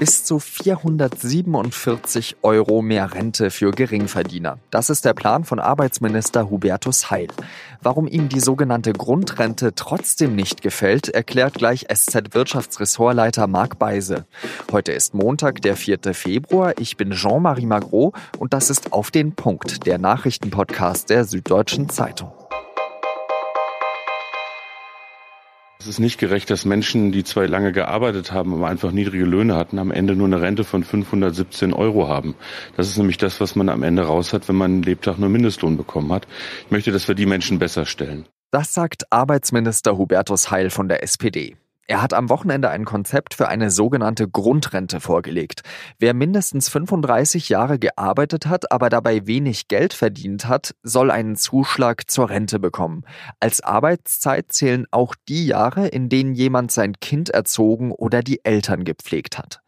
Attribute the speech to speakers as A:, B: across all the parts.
A: bis zu 447 Euro mehr Rente für Geringverdiener. Das ist der Plan von Arbeitsminister Hubertus Heil. Warum ihm die sogenannte Grundrente trotzdem nicht gefällt, erklärt gleich SZ-Wirtschaftsressortleiter Marc Beise. Heute ist Montag, der 4. Februar. Ich bin Jean-Marie Magro und das ist auf den Punkt, der Nachrichtenpodcast der Süddeutschen Zeitung.
B: Es ist nicht gerecht, dass Menschen, die zwar lange gearbeitet haben, aber einfach niedrige Löhne hatten, am Ende nur eine Rente von 517 Euro haben. Das ist nämlich das, was man am Ende raus hat, wenn man einen Lebtag nur Mindestlohn bekommen hat. Ich möchte, dass wir die Menschen besser stellen.
A: Das sagt Arbeitsminister Hubertus Heil von der SPD. Er hat am Wochenende ein Konzept für eine sogenannte Grundrente vorgelegt. Wer mindestens 35 Jahre gearbeitet hat, aber dabei wenig Geld verdient hat, soll einen Zuschlag zur Rente bekommen. Als Arbeitszeit zählen auch die Jahre, in denen jemand sein Kind erzogen oder die Eltern gepflegt hat.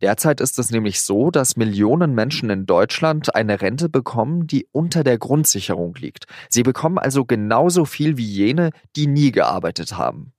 A: Derzeit ist es nämlich so, dass Millionen Menschen in Deutschland eine Rente bekommen, die unter der Grundsicherung liegt. Sie bekommen also genauso viel wie jene, die nie gearbeitet haben.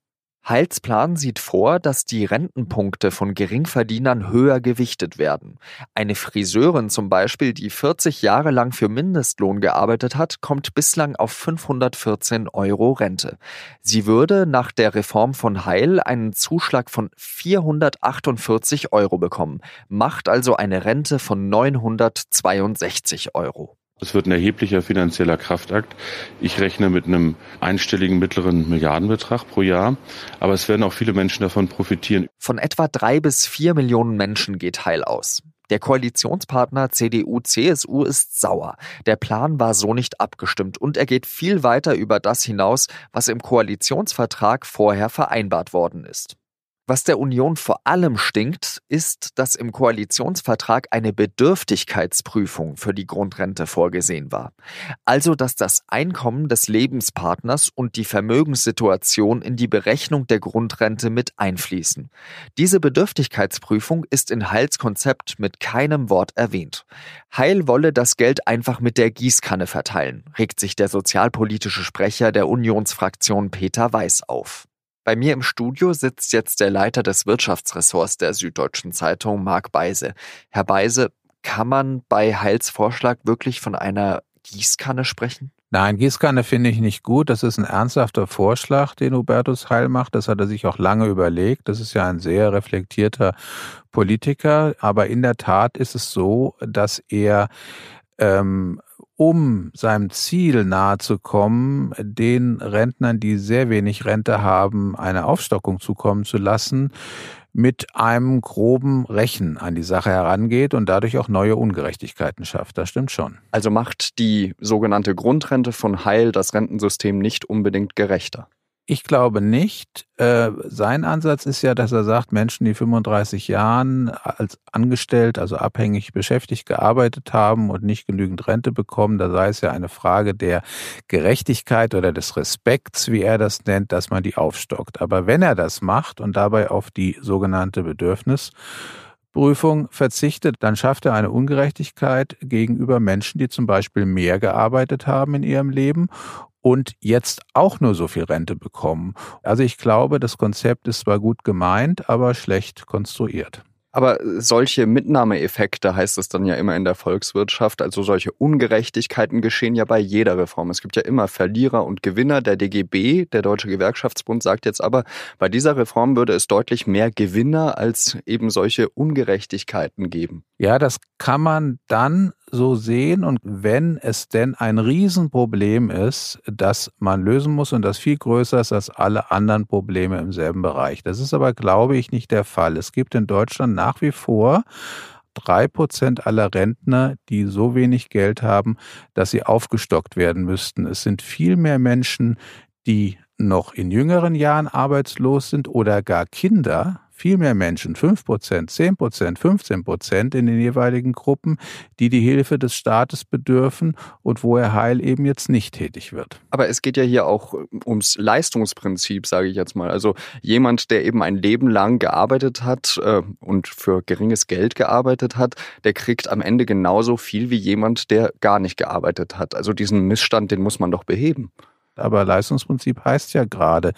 A: Heils Plan sieht vor, dass die Rentenpunkte von Geringverdienern höher gewichtet werden. Eine Friseurin zum Beispiel, die 40 Jahre lang für Mindestlohn gearbeitet hat, kommt bislang auf 514 Euro Rente. Sie würde nach der Reform von Heil einen Zuschlag von 448 Euro bekommen, macht also eine Rente von 962 Euro.
B: Es wird ein erheblicher finanzieller Kraftakt. Ich rechne mit einem einstelligen mittleren Milliardenbetrag pro Jahr. Aber es werden auch viele Menschen davon profitieren.
A: Von etwa drei bis vier Millionen Menschen geht Heil aus. Der Koalitionspartner CDU-CSU ist sauer. Der Plan war so nicht abgestimmt und er geht viel weiter über das hinaus, was im Koalitionsvertrag vorher vereinbart worden ist. Was der Union vor allem stinkt, ist, dass im Koalitionsvertrag eine Bedürftigkeitsprüfung für die Grundrente vorgesehen war. Also, dass das Einkommen des Lebenspartners und die Vermögenssituation in die Berechnung der Grundrente mit einfließen. Diese Bedürftigkeitsprüfung ist in Heils Konzept mit keinem Wort erwähnt. Heil wolle das Geld einfach mit der Gießkanne verteilen, regt sich der sozialpolitische Sprecher der Unionsfraktion Peter Weiß auf. Bei mir im Studio sitzt jetzt der Leiter des Wirtschaftsressorts der Süddeutschen Zeitung, Marc Beise. Herr Beise, kann man bei Heils Vorschlag wirklich von einer Gießkanne sprechen?
C: Nein, Gießkanne finde ich nicht gut. Das ist ein ernsthafter Vorschlag, den Hubertus Heil macht. Das hat er sich auch lange überlegt. Das ist ja ein sehr reflektierter Politiker. Aber in der Tat ist es so, dass er ähm, um seinem Ziel nahe zu kommen, den Rentnern, die sehr wenig Rente haben, eine Aufstockung zukommen zu lassen, mit einem groben Rechen an die Sache herangeht und dadurch auch neue Ungerechtigkeiten schafft. Das stimmt schon.
A: Also macht die sogenannte Grundrente von Heil das Rentensystem nicht unbedingt gerechter.
C: Ich glaube nicht. Äh, sein Ansatz ist ja, dass er sagt, Menschen, die 35 Jahren als angestellt, also abhängig beschäftigt gearbeitet haben und nicht genügend Rente bekommen, da sei es ja eine Frage der Gerechtigkeit oder des Respekts, wie er das nennt, dass man die aufstockt. Aber wenn er das macht und dabei auf die sogenannte Bedürfnis Prüfung verzichtet, dann schafft er eine Ungerechtigkeit gegenüber Menschen, die zum Beispiel mehr gearbeitet haben in ihrem Leben und jetzt auch nur so viel Rente bekommen. Also ich glaube, das Konzept ist zwar gut gemeint, aber schlecht konstruiert.
A: Aber solche Mitnahmeeffekte heißt es dann ja immer in der Volkswirtschaft. Also solche Ungerechtigkeiten geschehen ja bei jeder Reform. Es gibt ja immer Verlierer und Gewinner. Der DGB, der Deutsche Gewerkschaftsbund, sagt jetzt aber, bei dieser Reform würde es deutlich mehr Gewinner als eben solche Ungerechtigkeiten geben.
C: Ja, das kann man dann so sehen und wenn es denn ein Riesenproblem ist, das man lösen muss und das viel größer ist als alle anderen Probleme im selben Bereich. Das ist aber, glaube ich, nicht der Fall. Es gibt in Deutschland nach wie vor drei Prozent aller Rentner, die so wenig Geld haben, dass sie aufgestockt werden müssten. Es sind viel mehr Menschen, die noch in jüngeren Jahren arbeitslos sind oder gar Kinder, viel mehr Menschen, 5 Prozent, 10 Prozent, 15 Prozent in den jeweiligen Gruppen, die die Hilfe des Staates bedürfen und wo er Heil eben jetzt nicht tätig wird.
A: Aber es geht ja hier auch ums Leistungsprinzip, sage ich jetzt mal. Also jemand, der eben ein Leben lang gearbeitet hat äh, und für geringes Geld gearbeitet hat, der kriegt am Ende genauso viel wie jemand, der gar nicht gearbeitet hat. Also diesen Missstand, den muss man doch beheben.
C: Aber Leistungsprinzip heißt ja gerade,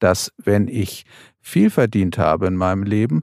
C: dass wenn ich viel verdient habe in meinem Leben,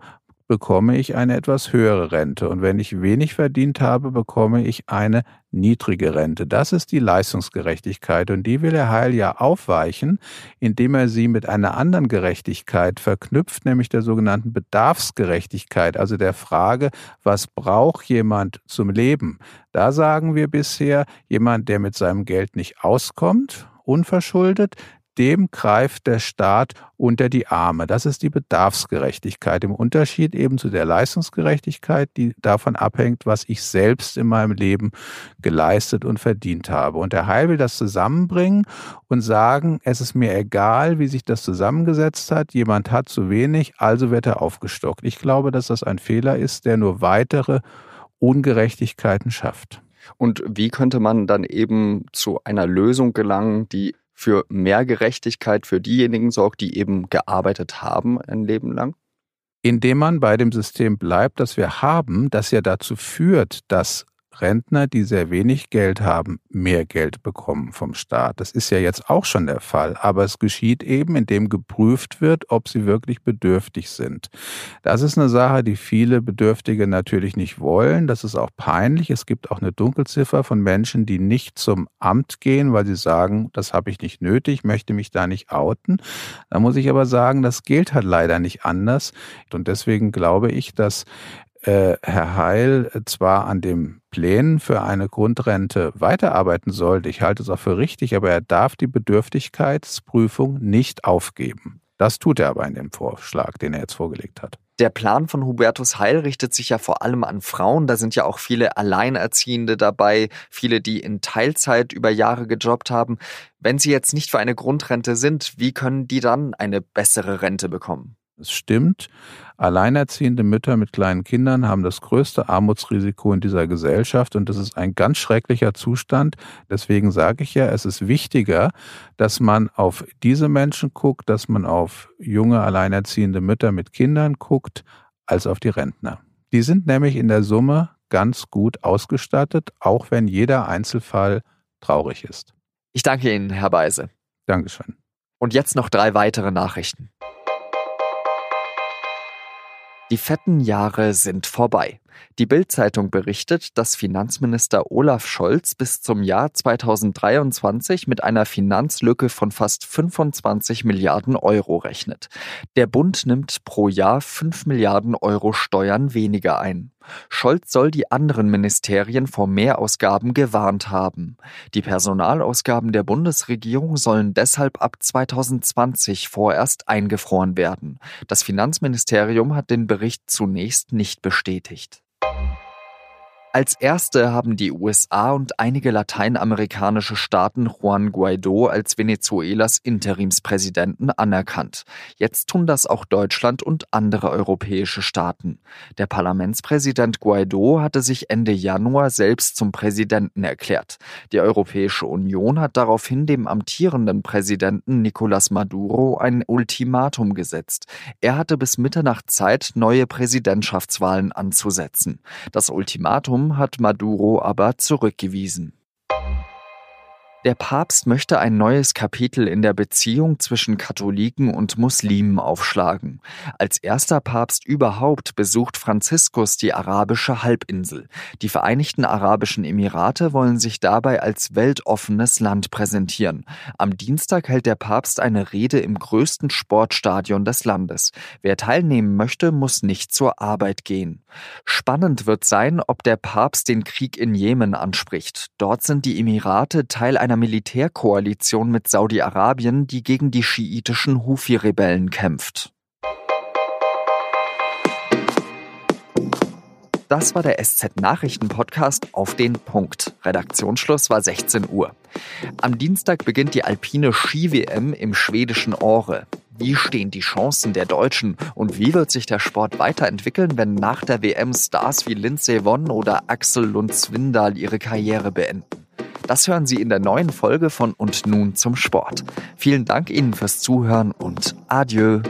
C: bekomme ich eine etwas höhere Rente. Und wenn ich wenig verdient habe, bekomme ich eine niedrige Rente. Das ist die Leistungsgerechtigkeit. Und die will Herr Heil ja aufweichen, indem er sie mit einer anderen Gerechtigkeit verknüpft, nämlich der sogenannten Bedarfsgerechtigkeit, also der Frage, was braucht jemand zum Leben? Da sagen wir bisher, jemand, der mit seinem Geld nicht auskommt, unverschuldet, dem greift der Staat unter die Arme. Das ist die Bedarfsgerechtigkeit im Unterschied eben zu der Leistungsgerechtigkeit, die davon abhängt, was ich selbst in meinem Leben geleistet und verdient habe. Und der Heil will das zusammenbringen und sagen, es ist mir egal, wie sich das zusammengesetzt hat. Jemand hat zu wenig, also wird er aufgestockt. Ich glaube, dass das ein Fehler ist, der nur weitere Ungerechtigkeiten schafft.
A: Und wie könnte man dann eben zu einer Lösung gelangen, die für mehr Gerechtigkeit für diejenigen sorgt, die eben gearbeitet haben ein Leben lang?
C: Indem man bei dem System bleibt, das wir haben, das ja dazu führt, dass Rentner, die sehr wenig Geld haben, mehr Geld bekommen vom Staat. Das ist ja jetzt auch schon der Fall, aber es geschieht eben, indem geprüft wird, ob sie wirklich bedürftig sind. Das ist eine Sache, die viele Bedürftige natürlich nicht wollen. Das ist auch peinlich. Es gibt auch eine Dunkelziffer von Menschen, die nicht zum Amt gehen, weil sie sagen, das habe ich nicht nötig, möchte mich da nicht outen. Da muss ich aber sagen, das gilt halt leider nicht anders. Und deswegen glaube ich, dass äh, Herr Heil zwar an dem Plänen für eine Grundrente weiterarbeiten sollte, ich halte es auch für richtig, aber er darf die Bedürftigkeitsprüfung nicht aufgeben. Das tut er aber in dem Vorschlag, den er jetzt vorgelegt hat.
A: Der Plan von Hubertus Heil richtet sich ja vor allem an Frauen. Da sind ja auch viele Alleinerziehende dabei, viele, die in Teilzeit über Jahre gejobbt haben. Wenn sie jetzt nicht für eine Grundrente sind, wie können die dann eine bessere Rente bekommen?
C: Es stimmt, alleinerziehende Mütter mit kleinen Kindern haben das größte Armutsrisiko in dieser Gesellschaft und das ist ein ganz schrecklicher Zustand. Deswegen sage ich ja, es ist wichtiger, dass man auf diese Menschen guckt, dass man auf junge alleinerziehende Mütter mit Kindern guckt, als auf die Rentner. Die sind nämlich in der Summe ganz gut ausgestattet, auch wenn jeder Einzelfall traurig ist.
A: Ich danke Ihnen, Herr Beise.
C: Dankeschön.
A: Und jetzt noch drei weitere Nachrichten. Die fetten Jahre sind vorbei. Die Bild-Zeitung berichtet, dass Finanzminister Olaf Scholz bis zum Jahr 2023 mit einer Finanzlücke von fast 25 Milliarden Euro rechnet. Der Bund nimmt pro Jahr 5 Milliarden Euro Steuern weniger ein. Scholz soll die anderen Ministerien vor Mehrausgaben gewarnt haben. Die Personalausgaben der Bundesregierung sollen deshalb ab 2020 vorerst eingefroren werden. Das Finanzministerium hat den Bericht zunächst nicht bestätigt. Thank you. Als erste haben die USA und einige lateinamerikanische Staaten Juan Guaido als Venezuelas Interimspräsidenten anerkannt. Jetzt tun das auch Deutschland und andere europäische Staaten. Der Parlamentspräsident Guaido hatte sich Ende Januar selbst zum Präsidenten erklärt. Die Europäische Union hat daraufhin dem amtierenden Präsidenten Nicolás Maduro ein Ultimatum gesetzt. Er hatte bis Mitternacht Zeit, neue Präsidentschaftswahlen anzusetzen. Das Ultimatum hat Maduro aber zurückgewiesen. Der Papst möchte ein neues Kapitel in der Beziehung zwischen Katholiken und Muslimen aufschlagen. Als erster Papst überhaupt besucht Franziskus die arabische Halbinsel. Die Vereinigten Arabischen Emirate wollen sich dabei als weltoffenes Land präsentieren. Am Dienstag hält der Papst eine Rede im größten Sportstadion des Landes. Wer teilnehmen möchte, muss nicht zur Arbeit gehen. Spannend wird sein, ob der Papst den Krieg in Jemen anspricht. Dort sind die Emirate Teil einer einer Militärkoalition mit Saudi-Arabien, die gegen die schiitischen Hufi-Rebellen kämpft. Das war der SZ-Nachrichten-Podcast auf den Punkt. Redaktionsschluss war 16 Uhr. Am Dienstag beginnt die alpine Ski-WM im schwedischen Ore. Wie stehen die Chancen der Deutschen und wie wird sich der Sport weiterentwickeln, wenn nach der WM Stars wie Lindsey Vonn oder Axel Lund-Swindal ihre Karriere beenden? Das hören Sie in der neuen Folge von Und nun zum Sport. Vielen Dank Ihnen fürs Zuhören und adieu.